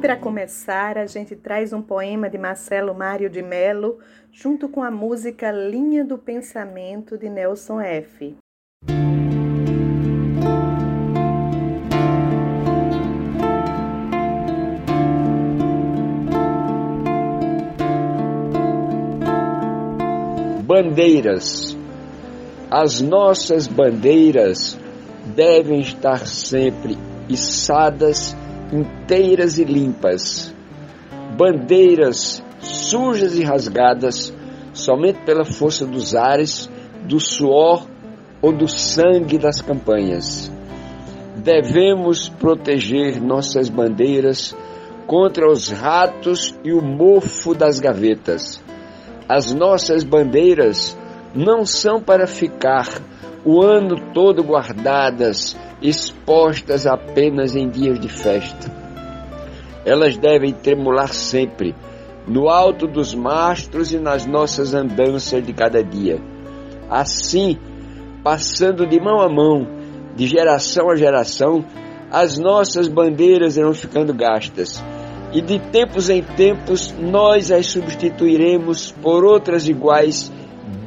Para começar, a gente traz um poema de Marcelo Mário de Melo, junto com a música Linha do Pensamento de Nelson F. Bandeiras. As nossas bandeiras devem estar sempre içadas, inteiras e limpas. Bandeiras sujas e rasgadas somente pela força dos ares, do suor ou do sangue das campanhas. Devemos proteger nossas bandeiras contra os ratos e o mofo das gavetas. As nossas bandeiras não são para ficar o ano todo guardadas, expostas apenas em dias de festa. Elas devem tremular sempre, no alto dos mastros e nas nossas andanças de cada dia. Assim, passando de mão a mão, de geração a geração, as nossas bandeiras irão ficando gastas e de tempos em tempos nós as substituiremos por outras iguais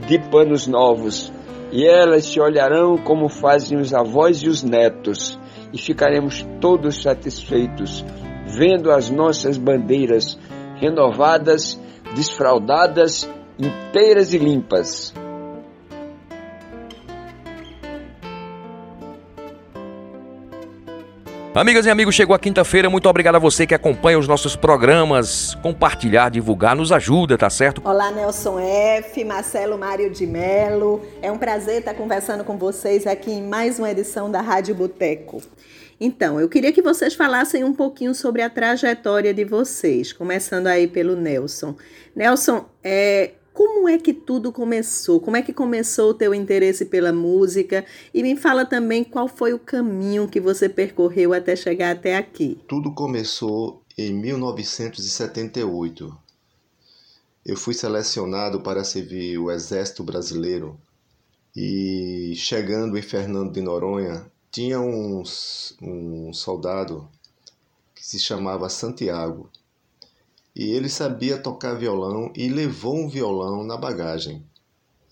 de panos novos, e elas se olharão como fazem os avós e os netos, e ficaremos todos satisfeitos, vendo as nossas bandeiras renovadas, desfraldadas, inteiras e limpas. Amigas e amigos, chegou a quinta-feira. Muito obrigado a você que acompanha os nossos programas. Compartilhar, divulgar, nos ajuda, tá certo? Olá, Nelson F., Marcelo Mário de Melo. É um prazer estar conversando com vocês aqui em mais uma edição da Rádio Boteco. Então, eu queria que vocês falassem um pouquinho sobre a trajetória de vocês, começando aí pelo Nelson. Nelson, é, como é que tudo começou? Como é que começou o teu interesse pela música? E me fala também qual foi o caminho que você percorreu até chegar até aqui. Tudo começou em 1978. Eu fui selecionado para servir o Exército Brasileiro e chegando em Fernando de Noronha, tinha um, um soldado que se chamava Santiago e ele sabia tocar violão e levou um violão na bagagem.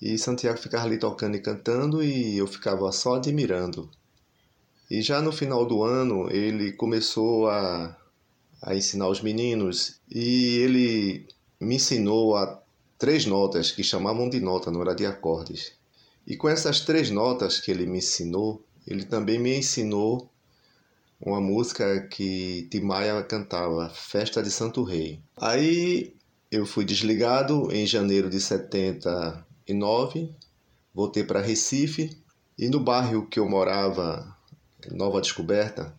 E Santiago ficava ali tocando e cantando e eu ficava só admirando. E já no final do ano ele começou a, a ensinar os meninos e ele me ensinou a três notas que chamavam de nota, não era de acordes. E com essas três notas que ele me ensinou, ele também me ensinou uma música que Timaya cantava, Festa de Santo Rei. Aí eu fui desligado em janeiro de 79, voltei para Recife e no bairro que eu morava, Nova Descoberta,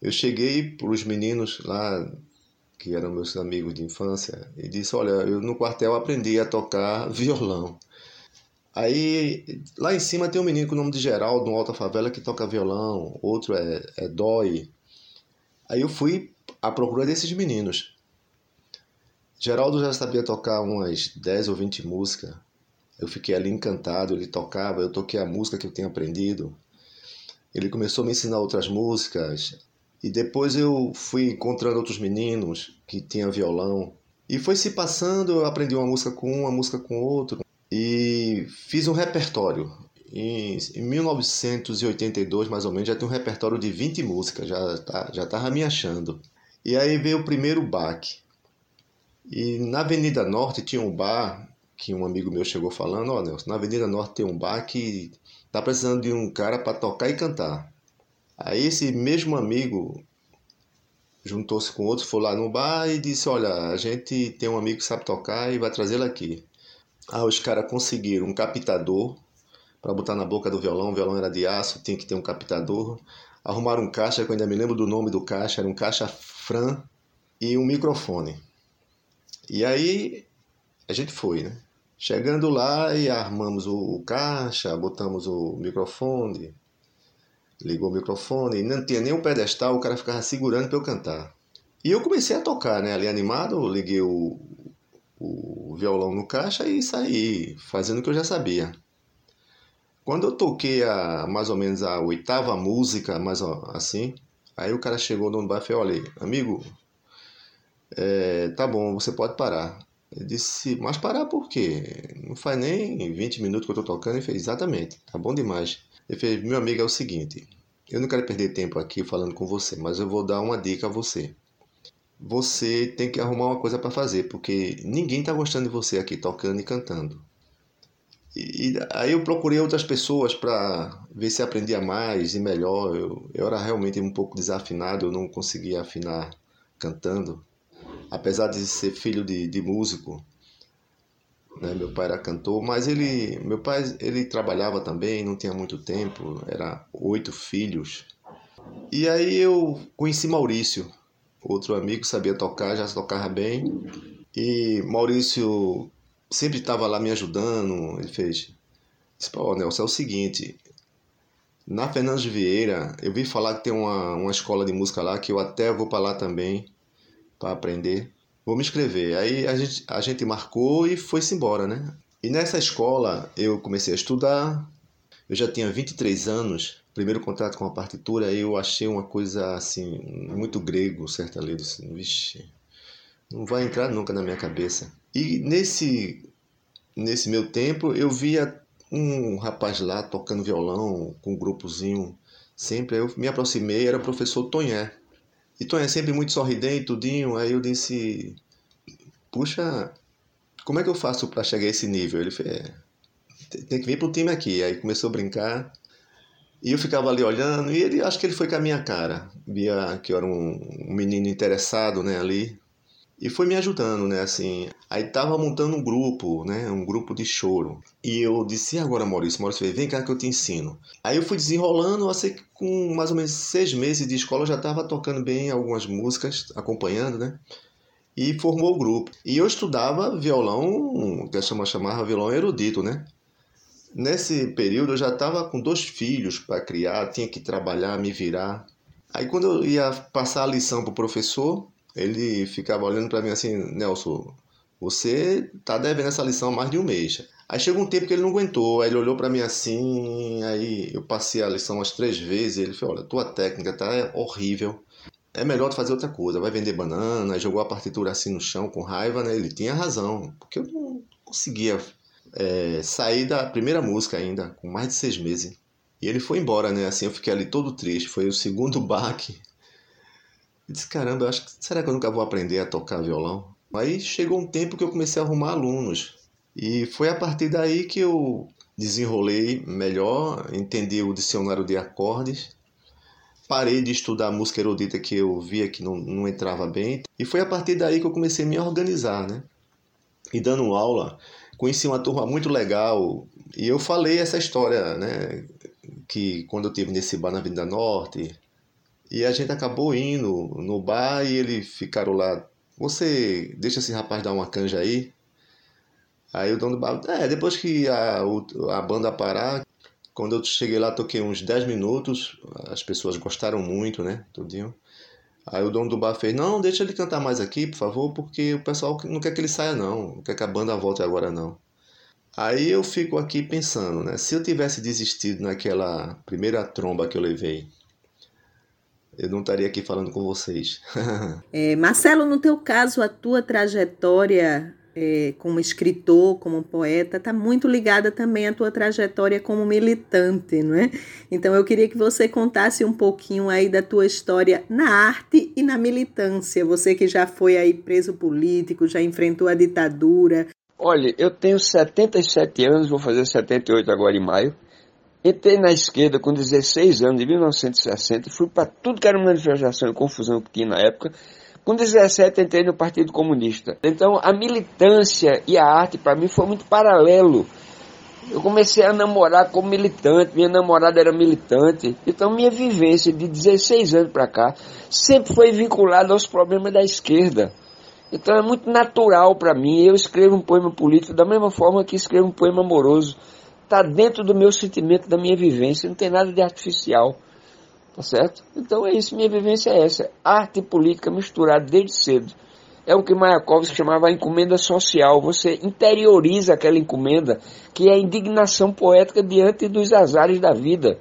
eu cheguei para os meninos lá que eram meus amigos de infância e disse: Olha, eu no quartel aprendi a tocar violão. Aí, lá em cima tem um menino com o nome de Geraldo, no Alta Favela, que toca violão, outro é, é Dói. Aí eu fui à procura desses meninos. Geraldo já sabia tocar umas 10 ou 20 músicas. Eu fiquei ali encantado, ele tocava, eu toquei a música que eu tinha aprendido. Ele começou a me ensinar outras músicas. E depois eu fui encontrando outros meninos que tinham violão. E foi se passando, eu aprendi uma música com um, uma música com outro e fiz um repertório. Em, em 1982, mais ou menos, já tinha um repertório de 20 músicas, já tá, já estava me achando. E aí veio o primeiro baque. E na Avenida Norte tinha um bar que um amigo meu chegou falando, ó, oh, Nelson, na Avenida Norte tem um bar que tá precisando de um cara para tocar e cantar. Aí esse mesmo amigo juntou-se com outro, foi lá no bar e disse, olha, a gente tem um amigo que sabe tocar e vai trazê-lo aqui. Ah, os caras conseguiram um captador para botar na boca do violão. O violão era de aço, tinha que ter um captador. Arrumaram um caixa, que eu ainda me lembro do nome do caixa, era um caixa Fran e um microfone. E aí a gente foi, né? Chegando lá e armamos o, caixa, botamos o microfone, ligou o microfone, não tinha nem um pedestal, o cara ficava segurando para eu cantar. E eu comecei a tocar, né? Ali animado, liguei o, o violão no caixa e saí fazendo o que eu já sabia. Quando eu toquei a mais ou menos a oitava música, mais assim, aí o cara chegou no bar e falou, olha, amigo, é, tá bom, você pode parar. Ele disse, mas parar por quê? Não faz nem 20 minutos que eu tô tocando. Ele fez, exatamente, tá bom demais. Ele fez, meu amigo, é o seguinte, eu não quero perder tempo aqui falando com você, mas eu vou dar uma dica a você. Você tem que arrumar uma coisa para fazer, porque ninguém tá gostando de você aqui tocando e cantando. E, aí eu procurei outras pessoas para ver se aprendia mais e melhor. Eu, eu era realmente um pouco desafinado, eu não conseguia afinar cantando. Apesar de ser filho de, de músico, né? meu pai era cantor, mas ele, meu pai ele trabalhava também, não tinha muito tempo, era oito filhos. E aí eu conheci Maurício, outro amigo, sabia tocar, já tocava bem. E Maurício sempre estava lá me ajudando. Ele fez: disse, Nelson, é o seguinte. Na Fernandes de Vieira, eu vi falar que tem uma, uma escola de música lá que eu até vou para lá também para aprender. Vou me inscrever. Aí a gente, a gente marcou e foi-se embora, né? E nessa escola eu comecei a estudar. Eu já tinha 23 anos. Primeiro contato com a partitura, eu achei uma coisa assim, muito grego, certa lei. Disse, Vixe, não vai entrar nunca na minha cabeça. E nesse, nesse meu tempo eu via um rapaz lá tocando violão com um grupozinho sempre. Eu me aproximei, era o professor Tonhé. E Tonhé sempre muito sorridente, tudinho. Aí eu disse: Puxa, como é que eu faço para chegar a esse nível? Ele fez: é, Tem que vir pro time aqui. Aí começou a brincar. E eu ficava ali olhando, e ele acho que ele foi com a minha cara. Via que eu era um, um menino interessado né, ali, e foi me ajudando, né, assim. Aí tava montando um grupo, né, um grupo de choro. E eu disse, e agora, Maurício? Maurício vem cá que eu te ensino. Aí eu fui desenrolando, eu que com mais ou menos seis meses de escola eu já tava tocando bem algumas músicas, acompanhando, né. E formou o grupo. E eu estudava violão, que a chama chamava violão erudito, né. Nesse período eu já estava com dois filhos para criar, tinha que trabalhar, me virar. Aí quando eu ia passar a lição pro professor, ele ficava olhando para mim assim, Nelson, você tá devendo essa lição há mais de um mês. Aí chegou um tempo que ele não aguentou, aí ele olhou para mim assim, aí eu passei a lição umas três vezes, ele falou, olha, tua técnica tá horrível, é melhor tu fazer outra coisa, vai vender banana, jogou a partitura assim no chão com raiva, né? Ele tinha razão, porque eu não conseguia é, sair da primeira música ainda, com mais de seis meses. E ele foi embora, né? Assim, eu fiquei ali todo triste, foi o segundo baque eu disse, caramba, acho que, será que eu nunca vou aprender a tocar violão? Aí chegou um tempo que eu comecei a arrumar alunos. E foi a partir daí que eu desenrolei melhor, entendi o dicionário de acordes, parei de estudar música erudita que eu via que não, não entrava bem. E foi a partir daí que eu comecei a me organizar, né? E dando aula, conheci uma turma muito legal. E eu falei essa história, né? Que quando eu tive nesse bar na Avenida Norte, e a gente acabou indo no bar e eles ficaram lá. Você deixa esse rapaz dar uma canja aí? Aí o dono do bar, é, depois que a, a banda parar, quando eu cheguei lá, toquei uns 10 minutos, as pessoas gostaram muito, né? Tudinho. Aí o dono do bar fez, não, deixa ele cantar mais aqui, por favor, porque o pessoal não quer que ele saia não, não quer que a banda volte agora não. Aí eu fico aqui pensando, né? Se eu tivesse desistido naquela primeira tromba que eu levei, eu não estaria aqui falando com vocês. é, Marcelo, no teu caso, a tua trajetória é, como escritor, como poeta, está muito ligada também à tua trajetória como militante, não é? Então eu queria que você contasse um pouquinho aí da tua história na arte e na militância. Você que já foi aí preso político, já enfrentou a ditadura. Olha, eu tenho 77 anos, vou fazer 78 agora em maio. Entrei na esquerda com 16 anos, em 1960, fui para tudo que era manifestação e confusão que tinha na época. Com 17 entrei no Partido Comunista. Então a militância e a arte para mim foi muito paralelo. Eu comecei a namorar como militante, minha namorada era militante. Então minha vivência de 16 anos para cá sempre foi vinculada aos problemas da esquerda. Então é muito natural para mim. Eu escrevo um poema político da mesma forma que escrevo um poema amoroso. Está dentro do meu sentimento, da minha vivência. Não tem nada de artificial. Tá certo? Então é isso. Minha vivência é essa. Arte e política misturada desde cedo. É o que Mayakovsky chamava a encomenda social. Você interioriza aquela encomenda, que é a indignação poética diante dos azares da vida.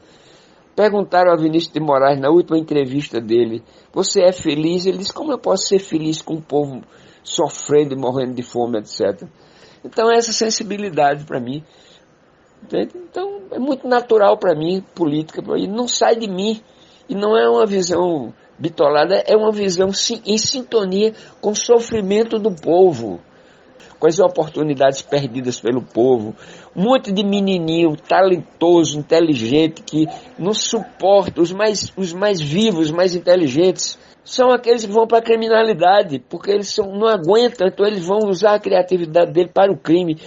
Perguntaram a Vinícius de Moraes na última entrevista dele: Você é feliz? Ele disse: Como eu posso ser feliz com o povo sofrendo e morrendo de fome, etc. Então, essa sensibilidade para mim. Então, é muito natural para mim, política, e não sai de mim. E não é uma visão bitolada, é uma visão em sintonia com o sofrimento do povo, com as oportunidades perdidas pelo povo. Um monte de menininho talentoso, inteligente, que não suporta, os mais, os mais vivos, mais inteligentes, são aqueles que vão para a criminalidade, porque eles são, não aguentam, então eles vão usar a criatividade dele para o crime.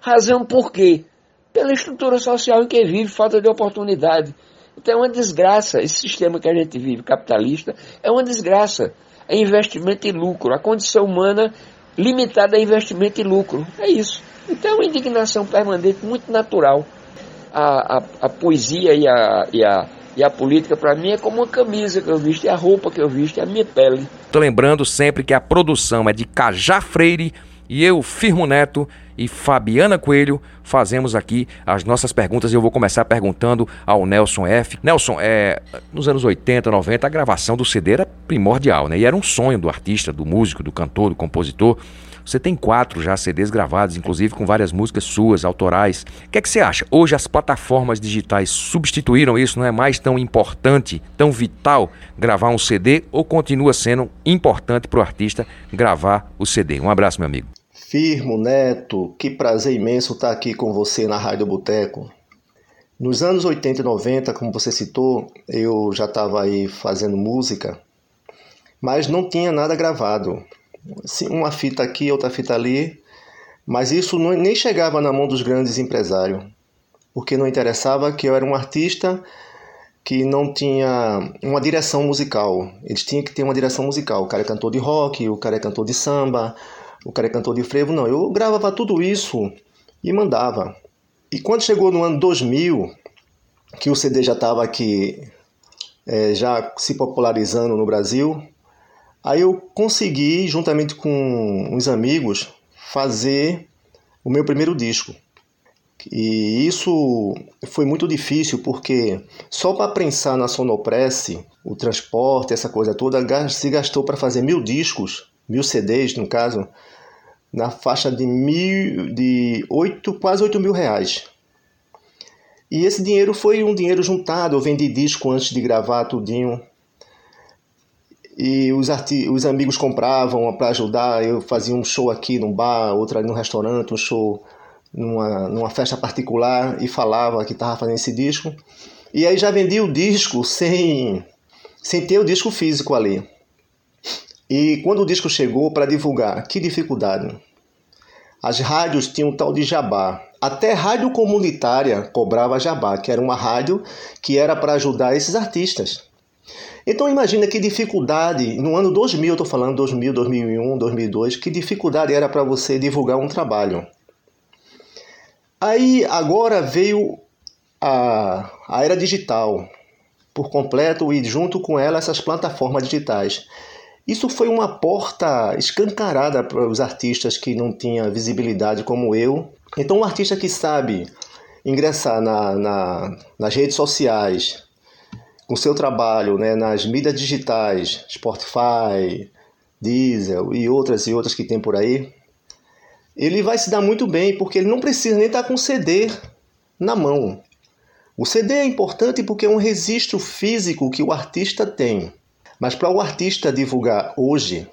Razão por quê? Pela estrutura social em que vive, falta de oportunidade. Então é uma desgraça. Esse sistema que a gente vive, capitalista, é uma desgraça. É investimento e lucro. A condição humana limitada a investimento e lucro. É isso. Então é uma indignação permanente muito natural. A, a, a poesia e a, e a e a política, para mim, é como uma camisa que eu visto, é a roupa que eu visto, é a minha pele. Tô lembrando sempre que a produção é de Cajá Freire e eu, Firmo Neto e Fabiana Coelho, fazemos aqui as nossas perguntas eu vou começar perguntando ao Nelson F. Nelson, é, nos anos 80, 90, a gravação do CD era primordial, né? E era um sonho do artista, do músico, do cantor, do compositor. Você tem quatro já CDs gravados, inclusive com várias músicas suas, autorais. O que é que você acha? Hoje as plataformas digitais substituíram isso? Não é mais tão importante, tão vital gravar um CD ou continua sendo importante para o artista gravar o CD? Um abraço, meu amigo. Firmo, Neto, que prazer imenso estar aqui com você na Rádio Boteco. Nos anos 80 e 90, como você citou, eu já estava aí fazendo música, mas não tinha nada gravado uma fita aqui, outra fita ali, mas isso nem chegava na mão dos grandes empresários, porque não interessava que eu era um artista que não tinha uma direção musical. Eles tinham que ter uma direção musical. O cara é cantor de rock, o cara é cantor de samba, o cara é cantor de frevo. Não, eu gravava tudo isso e mandava. E quando chegou no ano 2000, que o CD já estava aqui, é, já se popularizando no Brasil, Aí eu consegui, juntamente com uns amigos, fazer o meu primeiro disco. E isso foi muito difícil porque só para prensar na Sonopress, o transporte, essa coisa toda, se gastou para fazer mil discos, mil CDs no caso, na faixa de mil, de oito, quase oito mil reais. E esse dinheiro foi um dinheiro juntado, eu vendi disco antes de gravar tudinho e os, os amigos compravam para ajudar. Eu fazia um show aqui num bar, outro ali no restaurante, um show numa, numa festa particular e falava que estava fazendo esse disco. E aí já vendia o disco sem, sem ter o disco físico ali. E quando o disco chegou para divulgar, que dificuldade! As rádios tinham tal de jabá. Até rádio comunitária cobrava jabá, que era uma rádio que era para ajudar esses artistas. Então imagina que dificuldade, no ano 2000, eu estou falando 2000, 2001, 2002, que dificuldade era para você divulgar um trabalho. Aí agora veio a, a era digital por completo e junto com ela essas plataformas digitais. Isso foi uma porta escancarada para os artistas que não tinham visibilidade como eu. Então, um artista que sabe ingressar na, na, nas redes sociais, com seu trabalho né, nas mídias digitais, Spotify, Diesel e outras e outras que tem por aí, ele vai se dar muito bem porque ele não precisa nem estar com o CD na mão. O CD é importante porque é um registro físico que o artista tem. Mas para o artista divulgar hoje,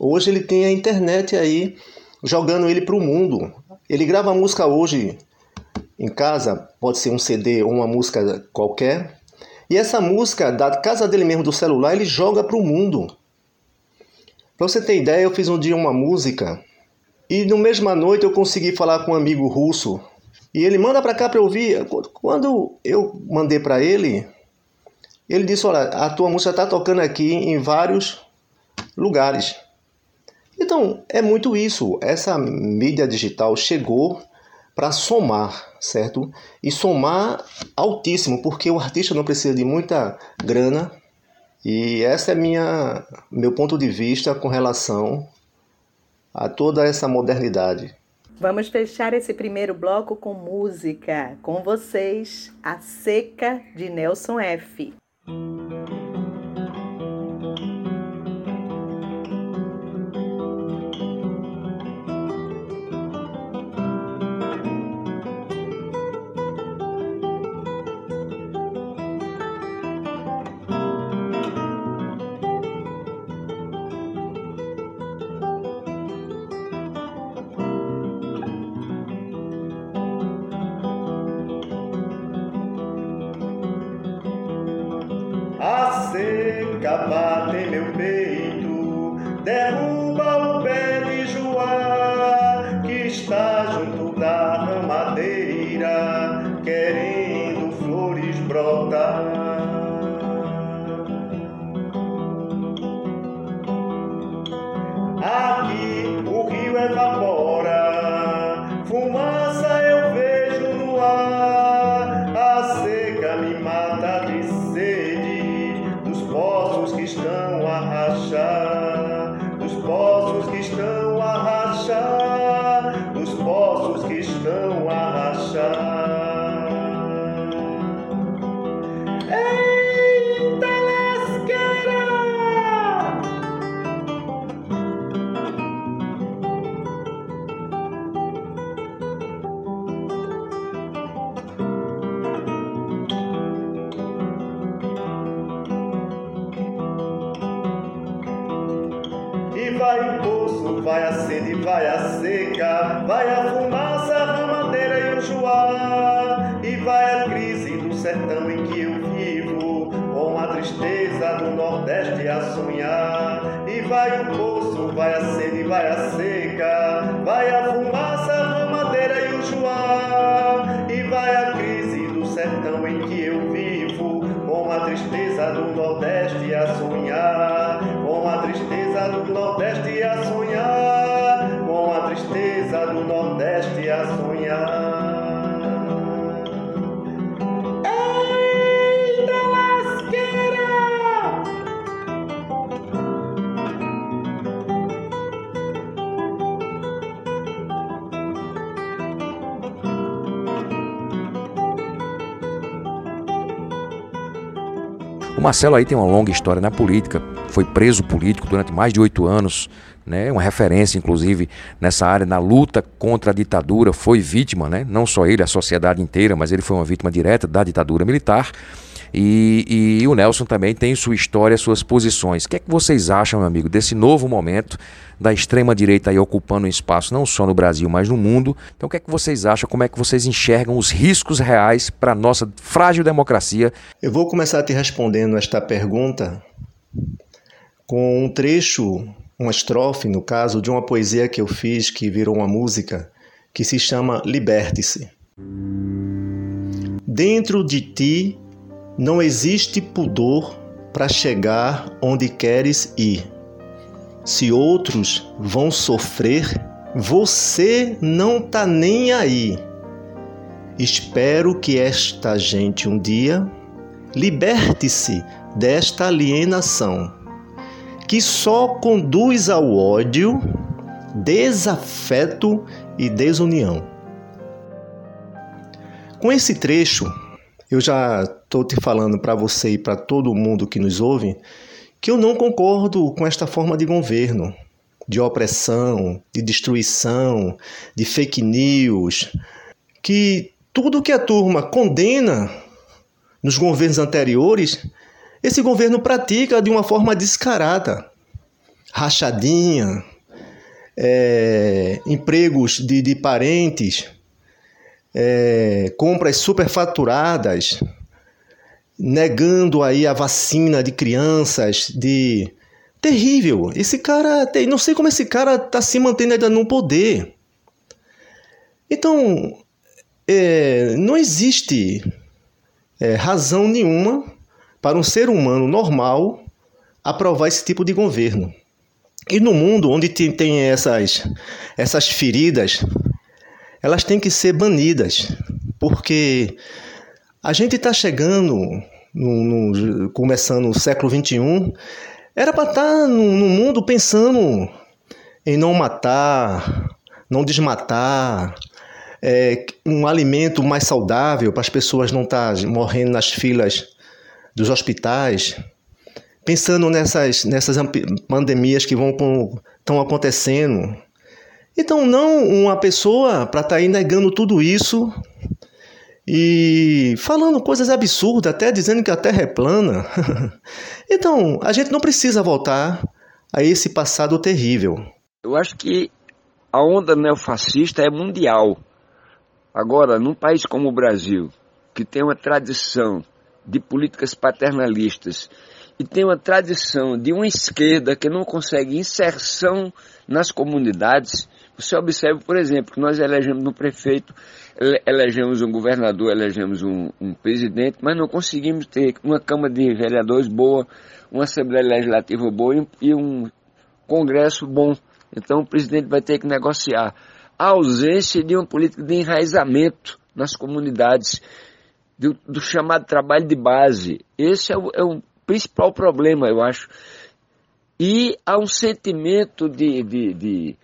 hoje ele tem a internet aí jogando ele para o mundo. Ele grava música hoje em casa, pode ser um CD ou uma música qualquer, e essa música, da casa dele mesmo, do celular, ele joga para o mundo. Para você ter ideia, eu fiz um dia uma música e no mesma noite eu consegui falar com um amigo russo e ele manda para cá para eu ouvir. Quando eu mandei para ele, ele disse: Olha, a tua música está tocando aqui em vários lugares. Então, é muito isso. Essa mídia digital chegou para somar, certo? E somar altíssimo, porque o artista não precisa de muita grana. E essa é minha meu ponto de vista com relação a toda essa modernidade. Vamos fechar esse primeiro bloco com música. Com vocês, A Seca de Nelson F. Thank you. Marcelo aí tem uma longa história na política, foi preso político durante mais de oito anos, né, uma referência inclusive nessa área, na luta contra a ditadura, foi vítima, né, não só ele, a sociedade inteira, mas ele foi uma vítima direta da ditadura militar. E, e, o Nelson também tem sua história, suas posições. O que é que vocês acham, meu amigo, desse novo momento da extrema-direita aí ocupando um espaço não só no Brasil, mas no mundo? Então, o que é que vocês acham? Como é que vocês enxergam os riscos reais para a nossa frágil democracia? Eu vou começar te respondendo esta pergunta com um trecho, uma estrofe, no caso, de uma poesia que eu fiz que virou uma música, que se chama Liberte-se. Dentro de ti não existe pudor para chegar onde queres ir. Se outros vão sofrer, você não tá nem aí. Espero que esta gente um dia liberte-se desta alienação, que só conduz ao ódio, desafeto e desunião. Com esse trecho, eu já estou te falando para você e para todo mundo que nos ouve que eu não concordo com esta forma de governo, de opressão, de destruição, de fake news, que tudo que a turma condena nos governos anteriores, esse governo pratica de uma forma descarada, rachadinha, é, empregos de, de parentes é, compras superfaturadas, negando aí a vacina de crianças, de terrível. Esse cara, tem, não sei como esse cara está se mantendo ainda no poder. Então, é, não existe é, razão nenhuma para um ser humano normal aprovar esse tipo de governo. E no mundo onde tem essas, essas feridas, elas têm que ser banidas, porque a gente está chegando, no, no, começando o século XXI, era para estar tá no, no mundo pensando em não matar, não desmatar, é, um alimento mais saudável para as pessoas não estar tá morrendo nas filas dos hospitais, pensando nessas, nessas pandemias que vão estão acontecendo. Então, não uma pessoa para estar tá aí negando tudo isso e falando coisas absurdas, até dizendo que a Terra é plana. então, a gente não precisa voltar a esse passado terrível. Eu acho que a onda neofascista é mundial. Agora, num país como o Brasil, que tem uma tradição de políticas paternalistas e tem uma tradição de uma esquerda que não consegue inserção nas comunidades, você observa, por exemplo, que nós elegemos um prefeito, elegemos um governador, elegemos um, um, presidente, mas não conseguimos ter uma Câmara de Vereadores boa, uma Assembleia Legislativa boa e um Congresso bom. Então o presidente vai ter que negociar. A ausência de uma política de enraizamento nas comunidades, do, do chamado trabalho de base. Esse é o, é o principal problema, eu acho. E há um sentimento de, de, de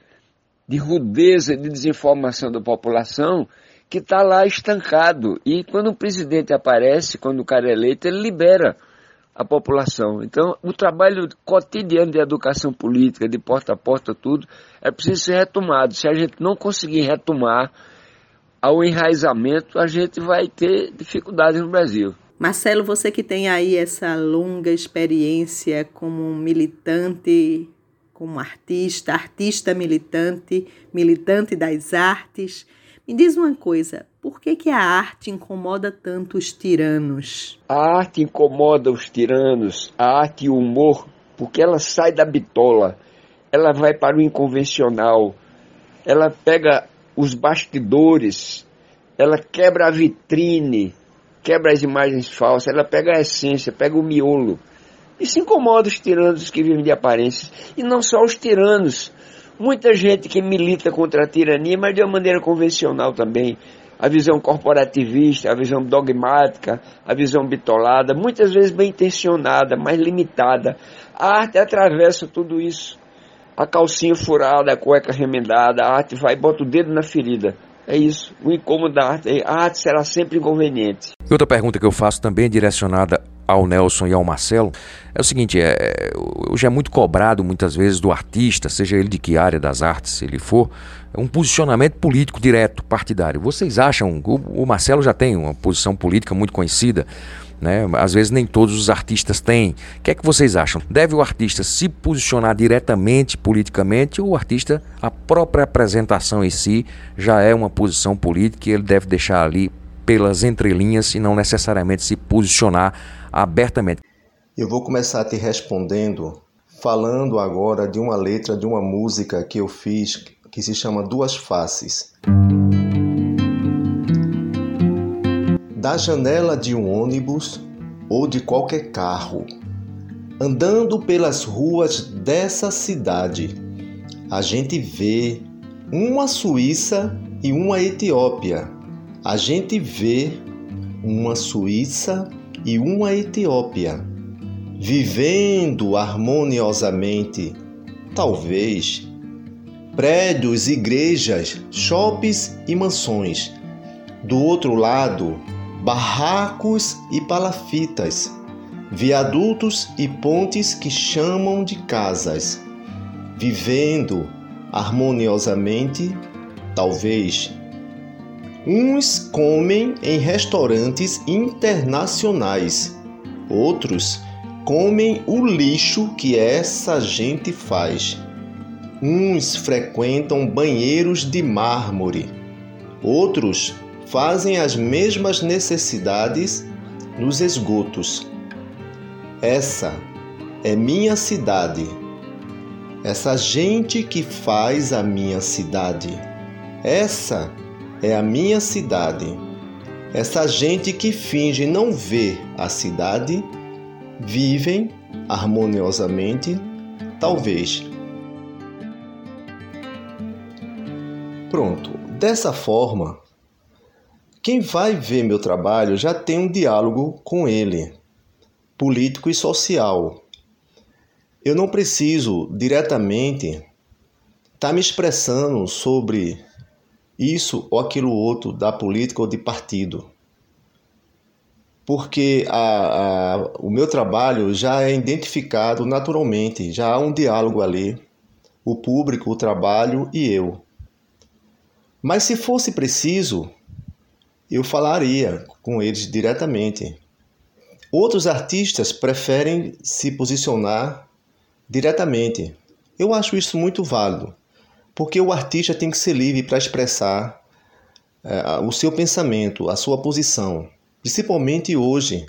de rudeza, de desinformação da população que está lá estancado. E quando o presidente aparece, quando o cara é eleito, ele libera a população. Então, o trabalho cotidiano de educação política, de porta a porta, tudo, é preciso ser retomado. Se a gente não conseguir retomar ao enraizamento, a gente vai ter dificuldades no Brasil. Marcelo, você que tem aí essa longa experiência como militante como artista, artista militante, militante das artes. Me diz uma coisa, por que, que a arte incomoda tanto os tiranos? A arte incomoda os tiranos, a arte e o humor, porque ela sai da bitola, ela vai para o inconvencional, ela pega os bastidores, ela quebra a vitrine, quebra as imagens falsas, ela pega a essência, pega o miolo. Isso incomoda os tiranos que vivem de aparências. E não só os tiranos. Muita gente que milita contra a tirania, mas de uma maneira convencional também. A visão corporativista, a visão dogmática, a visão bitolada, muitas vezes bem intencionada, mas limitada. A arte atravessa tudo isso. A calcinha furada, a cueca remendada, a arte vai e bota o dedo na ferida. É isso. O incômodo da arte, a arte será sempre inconveniente. E outra pergunta que eu faço também é direcionada ao Nelson e ao Marcelo é o seguinte: é, hoje é muito cobrado muitas vezes do artista, seja ele de que área das artes ele for, um posicionamento político direto, partidário. Vocês acham? O, o Marcelo já tem uma posição política muito conhecida. Né? Às vezes nem todos os artistas têm. O que é que vocês acham? Deve o artista se posicionar diretamente politicamente ou o artista, a própria apresentação em si, já é uma posição política e ele deve deixar ali pelas entrelinhas e não necessariamente se posicionar abertamente. Eu vou começar te respondendo falando agora de uma letra de uma música que eu fiz que se chama Duas Faces. Da janela de um ônibus ou de qualquer carro, andando pelas ruas dessa cidade, a gente vê uma Suíça e uma Etiópia. A gente vê uma Suíça e uma Etiópia, vivendo harmoniosamente, talvez, prédios, igrejas, shoppings e mansões. Do outro lado, barracos e palafitas, viadutos e pontes que chamam de casas, vivendo harmoniosamente, talvez Uns comem em restaurantes internacionais, outros comem o lixo que essa gente faz. Uns frequentam banheiros de mármore, outros fazem as mesmas necessidades nos esgotos. Essa é minha cidade. Essa gente que faz a minha cidade. Essa é é a minha cidade. Essa gente que finge não ver a cidade vivem harmoniosamente, talvez. Pronto, dessa forma, quem vai ver meu trabalho já tem um diálogo com ele, político e social. Eu não preciso diretamente estar tá me expressando sobre isso ou aquilo outro da política ou de partido. Porque a, a, o meu trabalho já é identificado naturalmente, já há um diálogo ali, o público, o trabalho e eu. Mas se fosse preciso, eu falaria com eles diretamente. Outros artistas preferem se posicionar diretamente. Eu acho isso muito válido porque o artista tem que ser livre para expressar é, o seu pensamento, a sua posição, principalmente hoje,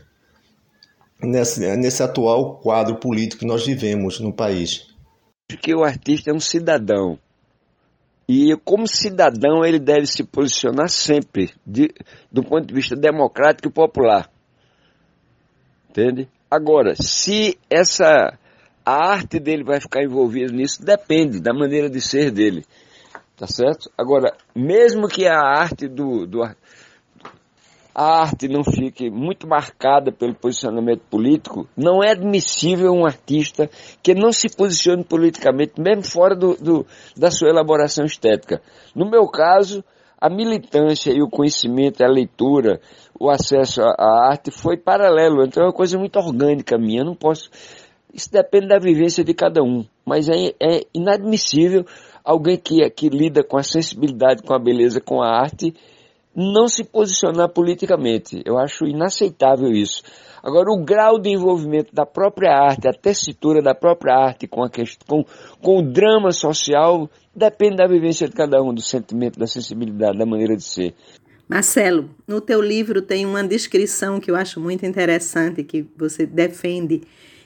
nesse, nesse atual quadro político que nós vivemos no país. Porque o artista é um cidadão. E como cidadão ele deve se posicionar sempre, de, do ponto de vista democrático e popular. Entende? Agora, se essa a arte dele vai ficar envolvida nisso, depende da maneira de ser dele. Tá certo? Agora, mesmo que a arte do, do a arte não fique muito marcada pelo posicionamento político, não é admissível um artista que não se posicione politicamente, mesmo fora do, do, da sua elaboração estética. No meu caso, a militância e o conhecimento, a leitura, o acesso à arte foi paralelo, então é uma coisa muito orgânica minha. Eu não posso isso depende da vivência de cada um, mas é, é inadmissível alguém que, que lida com a sensibilidade, com a beleza, com a arte, não se posicionar politicamente. Eu acho inaceitável isso. Agora, o grau de envolvimento da própria arte, a tessitura da própria arte com, a questão, com, com o drama social, depende da vivência de cada um, do sentimento, da sensibilidade, da maneira de ser. Marcelo, no teu livro tem uma descrição que eu acho muito interessante, que você defende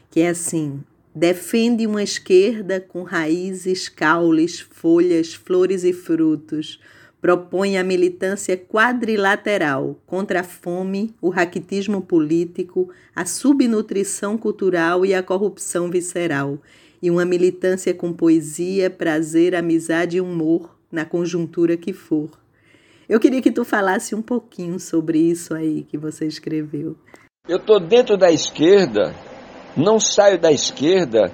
que é assim: defende uma esquerda com raízes, caules, folhas, flores e frutos. Propõe a militância quadrilateral contra a fome, o raquitismo político, a subnutrição cultural e a corrupção visceral, e uma militância com poesia, prazer, amizade e humor na conjuntura que for. Eu queria que tu falasse um pouquinho sobre isso aí que você escreveu. Eu estou dentro da esquerda não saio da esquerda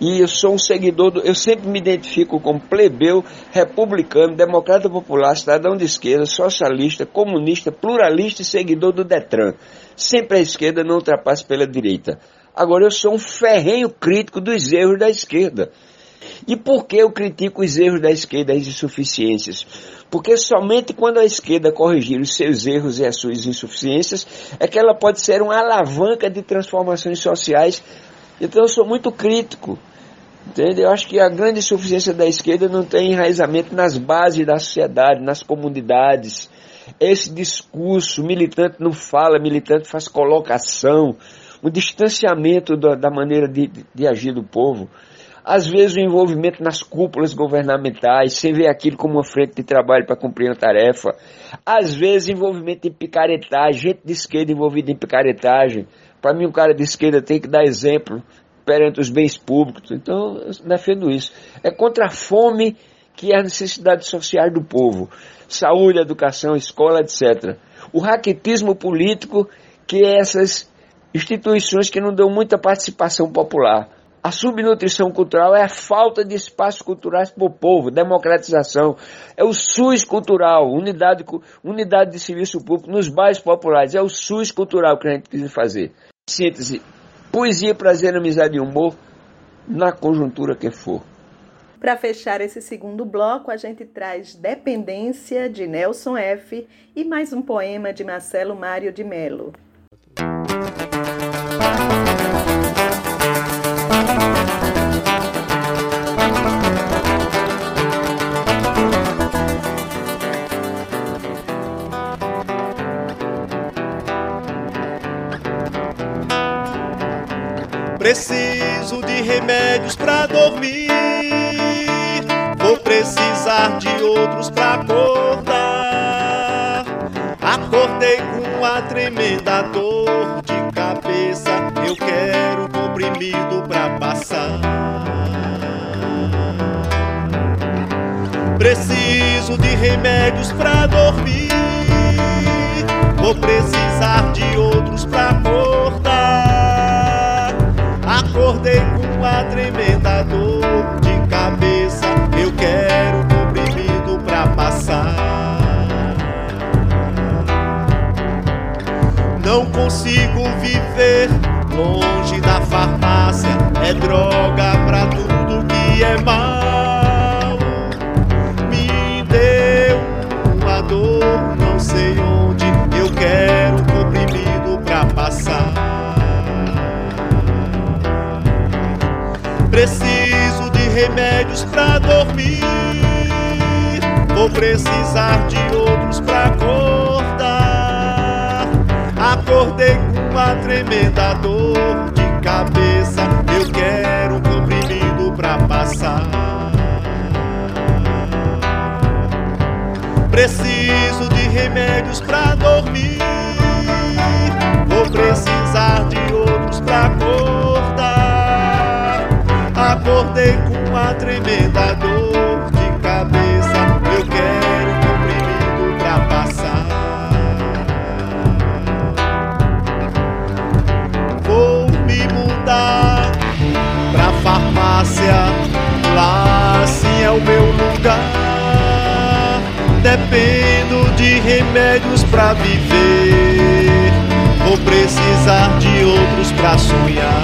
e eu sou um seguidor do. Eu sempre me identifico como plebeu, republicano, democrata popular, cidadão de esquerda, socialista, comunista, pluralista e seguidor do Detran. Sempre a esquerda não ultrapassa pela direita. Agora eu sou um ferrenho crítico dos erros da esquerda. E por que eu critico os erros da esquerda e as insuficiências? Porque somente quando a esquerda corrigir os seus erros e as suas insuficiências é que ela pode ser uma alavanca de transformações sociais. Então eu sou muito crítico. Entende? Eu acho que a grande insuficiência da esquerda não tem enraizamento nas bases da sociedade, nas comunidades. Esse discurso, militante não fala, militante faz colocação, o distanciamento da, da maneira de, de, de agir do povo às vezes o envolvimento nas cúpulas governamentais, sem ver aquilo como uma frente de trabalho para cumprir uma tarefa, às vezes envolvimento em picaretagem, gente de esquerda envolvida em picaretagem. Para mim, um cara de esquerda tem que dar exemplo perante os bens públicos. Então, eu defendo isso. É contra a fome que é a necessidade social do povo. Saúde, educação, escola, etc. O raquetismo político, que é essas instituições que não dão muita participação popular. A subnutrição cultural é a falta de espaços culturais para o povo, democratização. É o SUS cultural, unidade, unidade de serviço público nos bairros populares. É o SUS cultural que a gente precisa fazer. Síntese: poesia, prazer, amizade e humor na conjuntura que for. Para fechar esse segundo bloco, a gente traz Dependência de Nelson F. e mais um poema de Marcelo Mário de Melo. Preciso de remédios pra dormir. Vou precisar de outros pra acordar. Acordei com uma tremenda dor de cabeça. Eu quero um comprimido pra passar. Preciso de remédios pra dormir. Vou precisar de outros pra Acordei com uma tremenda dor de cabeça. Eu quero comprimido pra passar. Não consigo viver longe da farmácia. É droga pra tudo que é mal. Remédios pra dormir. Vou precisar de outros pra acordar. Acordei com uma tremenda dor de cabeça. Eu quero um comprimido pra passar. Preciso de remédios pra dormir. Vou precisar de outros pra acordar. Acordei com uma tremenda dor de cabeça. Eu quero um comprimido pra passar. Vou me mudar pra farmácia. Lá sim é o meu lugar. Dependo de remédios pra viver. Vou precisar de outros pra sonhar.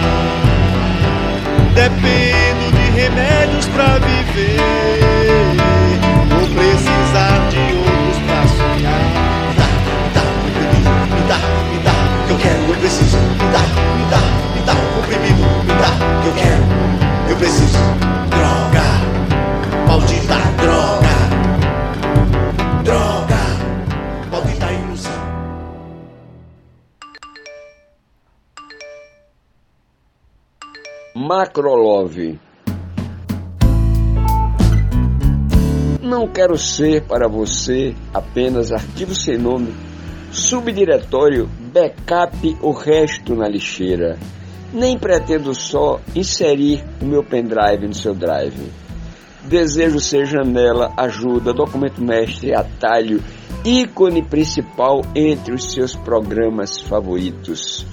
Dependo de remédios pra viver. Vou precisar de outros pra sonhar. Me dá, me dá, me dá, que eu quero, eu preciso. Me dá, me dá, me dá um comprimido. Me dá, que eu quero, eu preciso. Droga, maldita droga. Droga, maldita ilusão. Macrolove. Não quero ser para você apenas arquivo sem nome, subdiretório, backup o resto na lixeira. Nem pretendo só inserir o meu pendrive no seu drive. Desejo ser janela, ajuda, documento mestre, atalho, ícone principal entre os seus programas favoritos.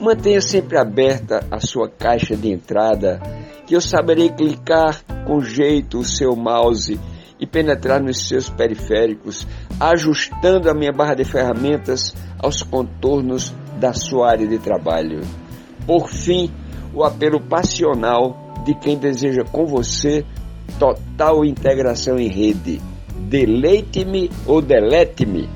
Mantenha sempre aberta a sua caixa de entrada, que eu saberei clicar com jeito o seu mouse e penetrar nos seus periféricos, ajustando a minha barra de ferramentas aos contornos da sua área de trabalho. Por fim, o apelo passional de quem deseja com você total integração em rede. Deleite-me ou delete-me.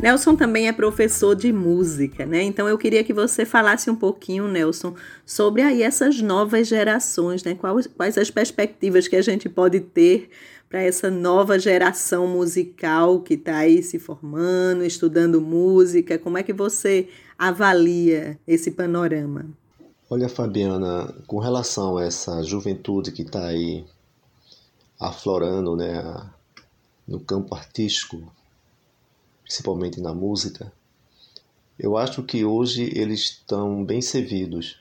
Nelson também é professor de música, né? Então eu queria que você falasse um pouquinho, Nelson, sobre aí essas novas gerações, né? Quais, quais as perspectivas que a gente pode ter para essa nova geração musical que está aí se formando, estudando música? Como é que você avalia esse panorama? Olha, Fabiana, com relação a essa juventude que está aí aflorando né, no campo artístico, principalmente na música, eu acho que hoje eles estão bem servidos.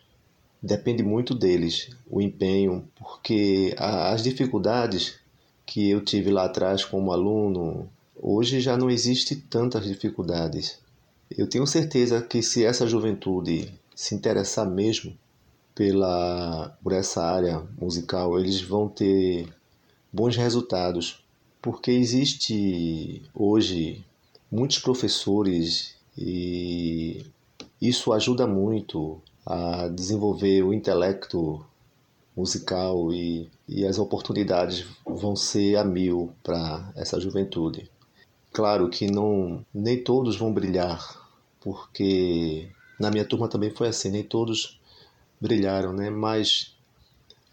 Depende muito deles o empenho, porque as dificuldades que eu tive lá atrás como aluno, hoje já não existe tantas dificuldades. Eu tenho certeza que se essa juventude se interessar mesmo pela por essa área musical, eles vão ter bons resultados, porque existe hoje muitos professores e isso ajuda muito a desenvolver o intelecto musical e, e as oportunidades vão ser a mil para essa juventude. Claro que não nem todos vão brilhar, porque na minha turma também foi assim, nem todos brilharam, né? Mas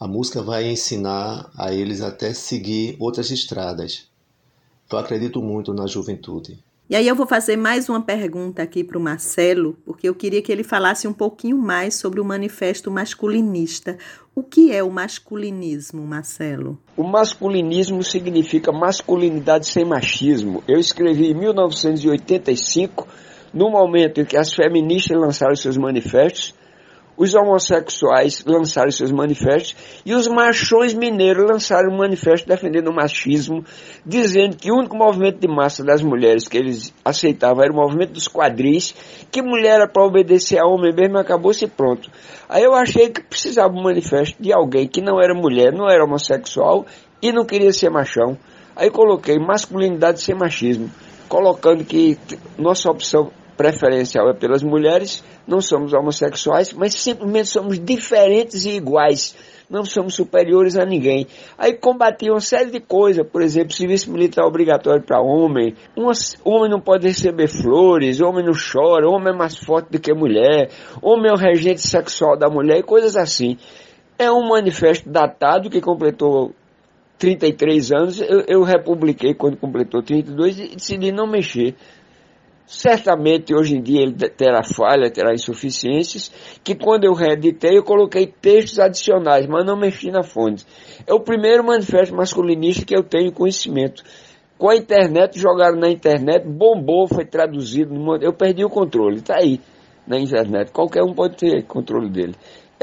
a música vai ensinar a eles até seguir outras estradas. Eu acredito muito na juventude. E aí eu vou fazer mais uma pergunta aqui para o Marcelo, porque eu queria que ele falasse um pouquinho mais sobre o manifesto masculinista. O que é o masculinismo, Marcelo? O masculinismo significa masculinidade sem machismo. Eu escrevi em 1985, no momento em que as feministas lançaram seus manifestos, os homossexuais lançaram seus manifestos e os machões mineiros lançaram um manifesto defendendo o machismo, dizendo que o único movimento de massa das mulheres que eles aceitavam era o movimento dos quadris, que mulher era para obedecer a homem mesmo, acabou-se pronto. Aí eu achei que precisava um manifesto de alguém que não era mulher, não era homossexual e não queria ser machão. Aí coloquei masculinidade sem machismo, colocando que nossa opção preferencial é pelas mulheres, não somos homossexuais, mas simplesmente somos diferentes e iguais. Não somos superiores a ninguém. Aí combati uma série de coisas, por exemplo, serviço militar obrigatório para homem, um homem não pode receber flores, homem não chora, homem é mais forte do que mulher, homem é o regente sexual da mulher e coisas assim. É um manifesto datado que completou 33 anos, eu, eu republiquei quando completou 32 e decidi não mexer. Certamente hoje em dia ele terá falha, terá insuficiências, que quando eu reeditei eu coloquei textos adicionais, mas não mexi na fonte. É o primeiro manifesto masculinista que eu tenho conhecimento. Com a internet, jogaram na internet, bombou, foi traduzido, eu perdi o controle, está aí na internet. Qualquer um pode ter controle dele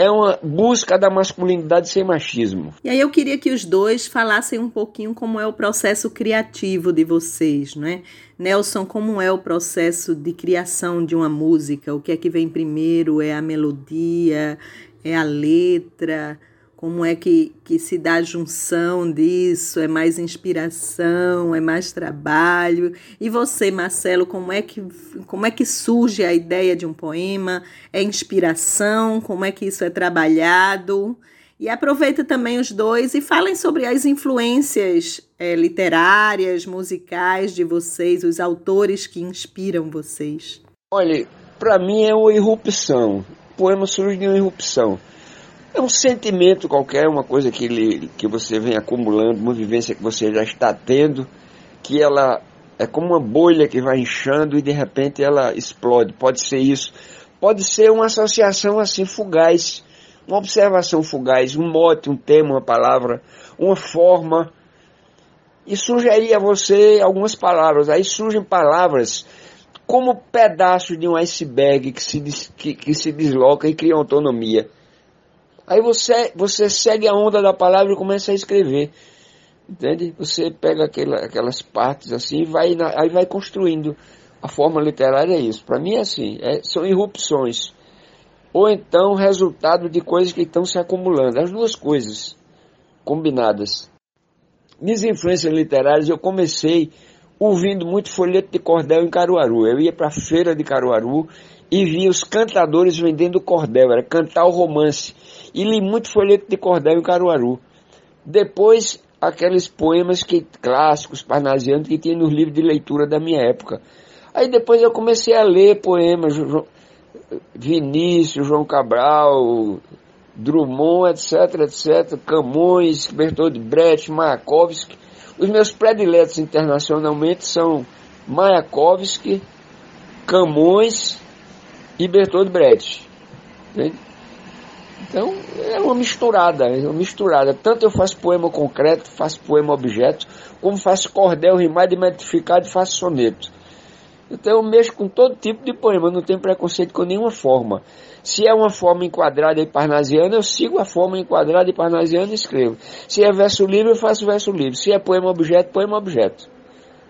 é uma busca da masculinidade sem machismo. E aí eu queria que os dois falassem um pouquinho como é o processo criativo de vocês, não é? Nelson, como é o processo de criação de uma música? O que é que vem primeiro? É a melodia? É a letra? Como é que, que se dá a junção disso? É mais inspiração? É mais trabalho? E você, Marcelo, como é que, como é que surge a ideia de um poema? É inspiração? Como é que isso é trabalhado? E aproveita também os dois e falem sobre as influências é, literárias, musicais de vocês, os autores que inspiram vocês. Olha, para mim é uma irrupção. O poema surge de uma irrupção. É um sentimento qualquer, uma coisa que, ele, que você vem acumulando, uma vivência que você já está tendo, que ela é como uma bolha que vai inchando e de repente ela explode. Pode ser isso. Pode ser uma associação assim fugaz, uma observação fugaz, um mote, um tema, uma palavra, uma forma. E sugerir a você algumas palavras. Aí surgem palavras como pedaços de um iceberg que se, que, que se desloca e cria autonomia. Aí você, você segue a onda da palavra e começa a escrever. Entende? Você pega aquela, aquelas partes assim e vai, aí vai construindo. A forma literária é isso. Para mim é assim, é, são irrupções. Ou então resultado de coisas que estão se acumulando. As duas coisas combinadas. Minhas influências literárias eu comecei ouvindo muito folheto de cordel em Caruaru. Eu ia para a feira de Caruaru e via os cantadores vendendo cordel, era cantar o romance e li muito folheto de cordel em Caruaru. Depois, aqueles poemas que, clássicos, parnasianos, que tinha nos livros de leitura da minha época. Aí depois eu comecei a ler poemas, Vinícius, João Cabral, Drummond, etc, etc, Camões, Bertold Brecht, Mayakovsky. Os meus prediletos internacionalmente são Mayakovsky, Camões e Bertold Brecht. Entende? Então é uma misturada, é uma misturada. Tanto eu faço poema concreto, faço poema objeto, como faço cordel rimado e metificado e faço soneto. Então eu mexo com todo tipo de poema, não tenho preconceito com nenhuma forma. Se é uma forma enquadrada e parnasiana, eu sigo a forma enquadrada e parnasiana e escrevo. Se é verso livre, eu faço verso livre. Se é poema objeto, poema objeto.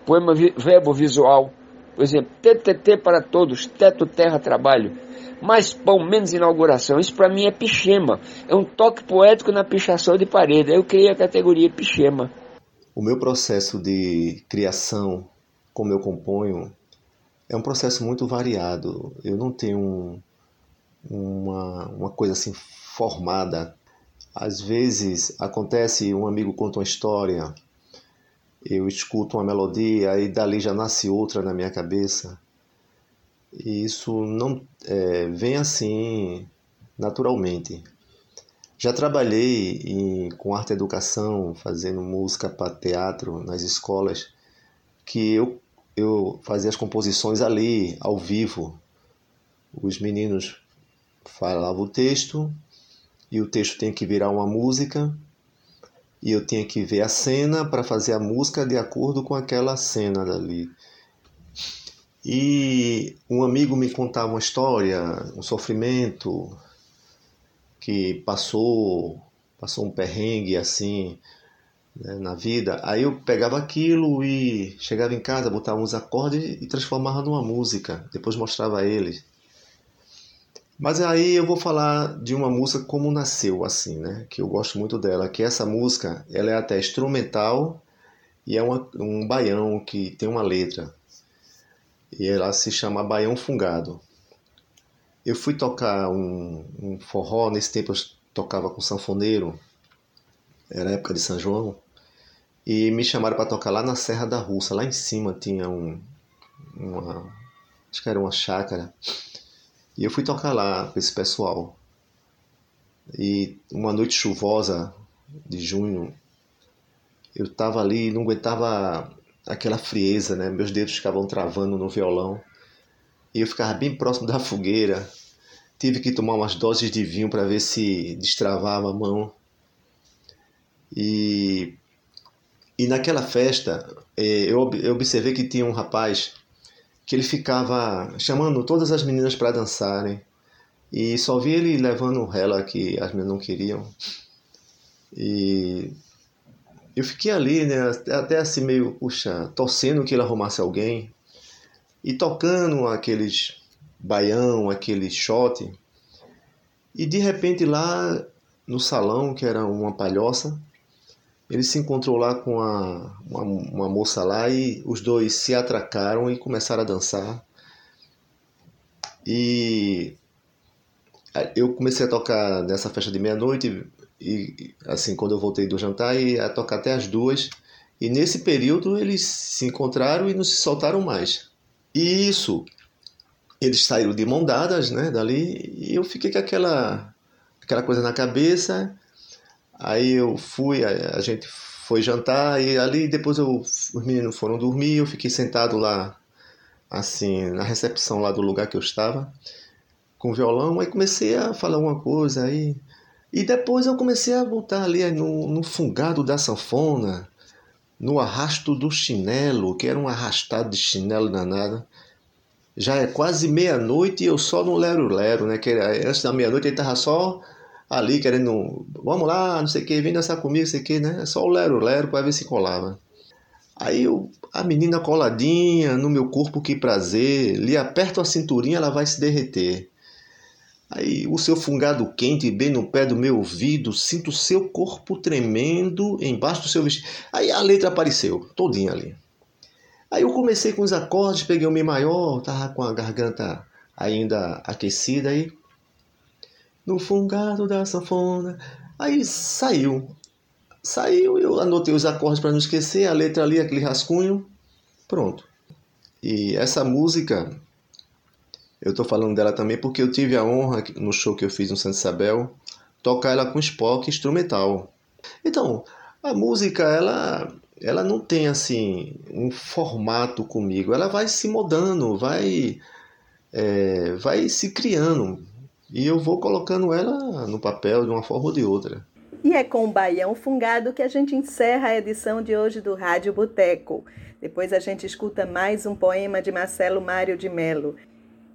Poema verbo visual. Por exemplo, TTT para todos, teto, terra, trabalho mais pão, menos inauguração. Isso para mim é pichema. É um toque poético na pichação de parede. Eu criei a categoria pichema. O meu processo de criação, como eu componho, é um processo muito variado. Eu não tenho um, uma, uma coisa assim formada. Às vezes acontece, um amigo conta uma história, eu escuto uma melodia e dali já nasce outra na minha cabeça. E isso não é, vem assim naturalmente. Já trabalhei em, com arte educação, fazendo música para teatro nas escolas, que eu, eu fazia as composições ali, ao vivo. Os meninos falavam o texto, e o texto tem que virar uma música, e eu tinha que ver a cena para fazer a música de acordo com aquela cena dali. E um amigo me contava uma história, um sofrimento, que passou, passou um perrengue assim né, na vida. Aí eu pegava aquilo e chegava em casa, botava uns acordes e transformava numa música. Depois mostrava a ele. Mas aí eu vou falar de uma música como nasceu, assim, né? Que eu gosto muito dela. Que essa música, ela é até instrumental e é uma, um baião que tem uma letra. E ela se chama Baião Fungado. Eu fui tocar um, um forró, nesse tempo eu tocava com sanfoneiro, era época de São João, e me chamaram para tocar lá na Serra da Russa, lá em cima tinha um, uma, acho que era uma chácara, e eu fui tocar lá com esse pessoal. E uma noite chuvosa de junho, eu estava ali, não aguentava aquela frieza, né? Meus dedos ficavam travando no violão. E eu ficava bem próximo da fogueira. Tive que tomar umas doses de vinho para ver se destravava a mão. E, e naquela festa, é, eu observei que tinha um rapaz que ele ficava chamando todas as meninas para dançarem. E só vi ele levando rela que as meninas não queriam. E eu fiquei ali, né, até assim meio, puxa, torcendo que ele arrumasse alguém e tocando aqueles baião, aquele shot. E de repente lá no salão, que era uma palhoça, ele se encontrou lá com a, uma, uma moça lá e os dois se atracaram e começaram a dançar. E eu comecei a tocar nessa festa de meia-noite e assim quando eu voltei do jantar e a tocar até as duas. E nesse período eles se encontraram e não se soltaram mais. E isso eles saíram de mão dadas né dali e eu fiquei com aquela aquela coisa na cabeça aí eu fui a, gente foi jantar e ali depois eu, os meninos foram dormir eu fiquei sentado lá assim na recepção lá do lugar que eu estava com violão aí comecei a falar uma coisa aí e depois eu comecei a voltar ali no, no fungado da sanfona, no arrasto do chinelo, que era um arrastado de chinelo danado. Já é quase meia-noite e eu só no lero-lero, né? Que era, antes da meia-noite ele tava só ali querendo, vamos lá, não sei o que, vem dançar comigo, não sei o que, né? Só o lero-lero para ver se colava. Aí eu, a menina coladinha no meu corpo, que prazer, lhe aperto a cinturinha, ela vai se derreter. Aí o seu fungado quente bem no pé do meu ouvido, sinto o seu corpo tremendo embaixo do seu vestido. Aí a letra apareceu, todinha ali. Aí eu comecei com os acordes, peguei o Mi maior, tava com a garganta ainda aquecida aí. No fungado da sanfona. Aí saiu. Saiu, eu anotei os acordes para não esquecer, a letra ali, aquele rascunho. Pronto. E essa música eu estou falando dela também porque eu tive a honra, no show que eu fiz no Santa Isabel, tocar ela com Spock instrumental. Então, a música, ela, ela não tem assim um formato comigo, ela vai se mudando, vai, é, vai se criando. E eu vou colocando ela no papel de uma forma ou de outra. E é com o Baião Fungado que a gente encerra a edição de hoje do Rádio Boteco. Depois a gente escuta mais um poema de Marcelo Mário de Melo.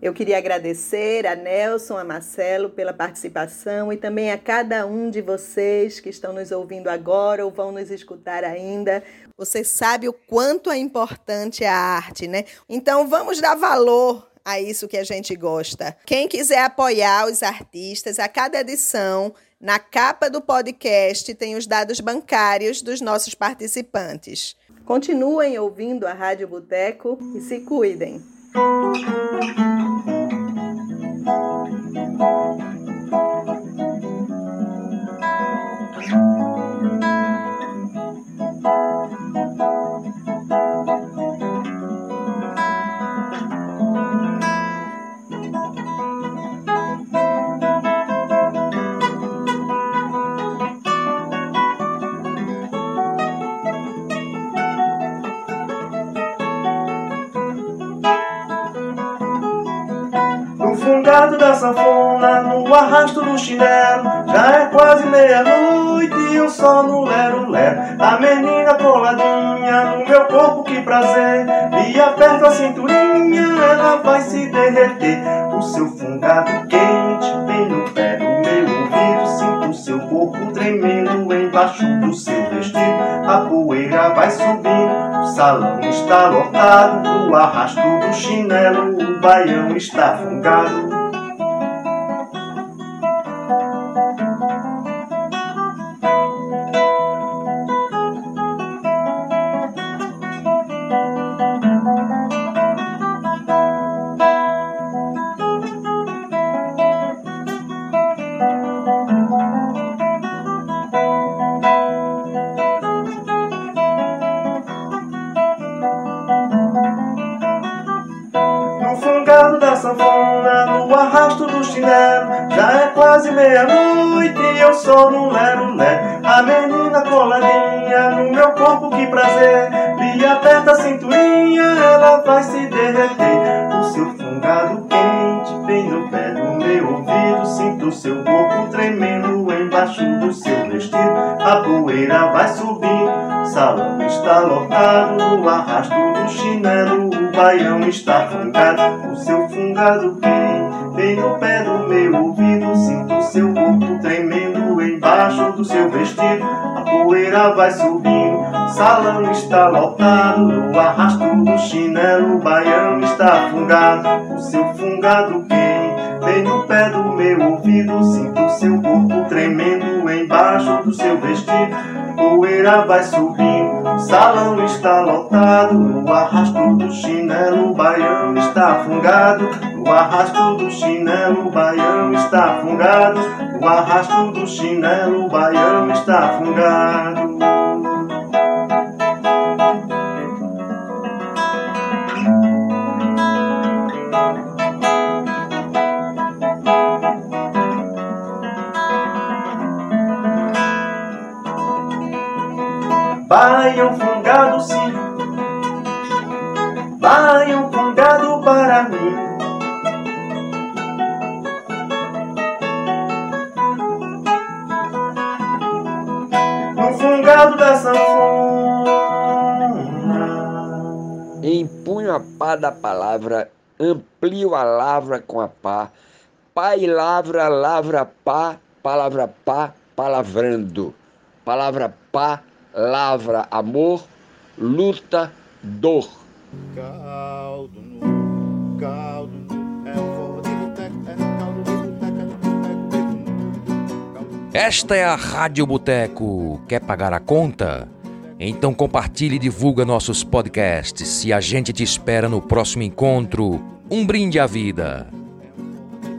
Eu queria agradecer a Nelson, a Marcelo pela participação e também a cada um de vocês que estão nos ouvindo agora ou vão nos escutar ainda. Você sabe o quanto é importante a arte, né? Então vamos dar valor a isso que a gente gosta. Quem quiser apoiar os artistas, a cada edição, na capa do podcast tem os dados bancários dos nossos participantes. Continuem ouvindo a Rádio Boteco e se cuidem. Fungado da sanfona, no arrasto do chinelo. Já é quase meia-noite e o sol no lero-lero. A menina coladinha no meu corpo, que prazer. E aperto a cinturinha, ela vai se derreter. O seu fungado quente bem no pé do meu ouvido. embaixo do seu vestido. A poeira vai subindo, o salão está lotado. No arrasto do chinelo, o baião está fungado. O baião está fungado O seu fungado Empunho a pá da palavra, amplio a lavra com a pá. Pai lavra, lavra pá, palavra pá, palavrando. Palavra pá, lavra amor, luta, dor. Caldo no, caldo no, é o Esta é a Rádio Boteco. Quer pagar a conta? Então compartilhe e divulga nossos podcasts e a gente te espera no próximo encontro. Um brinde à vida.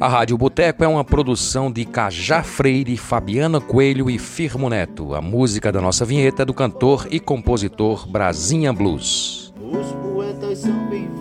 A Rádio Boteco é uma produção de Cajá Freire, Fabiana Coelho e Firmo Neto. A música da nossa vinheta é do cantor e compositor Brasinha Blues. Os poetas são bem-vindos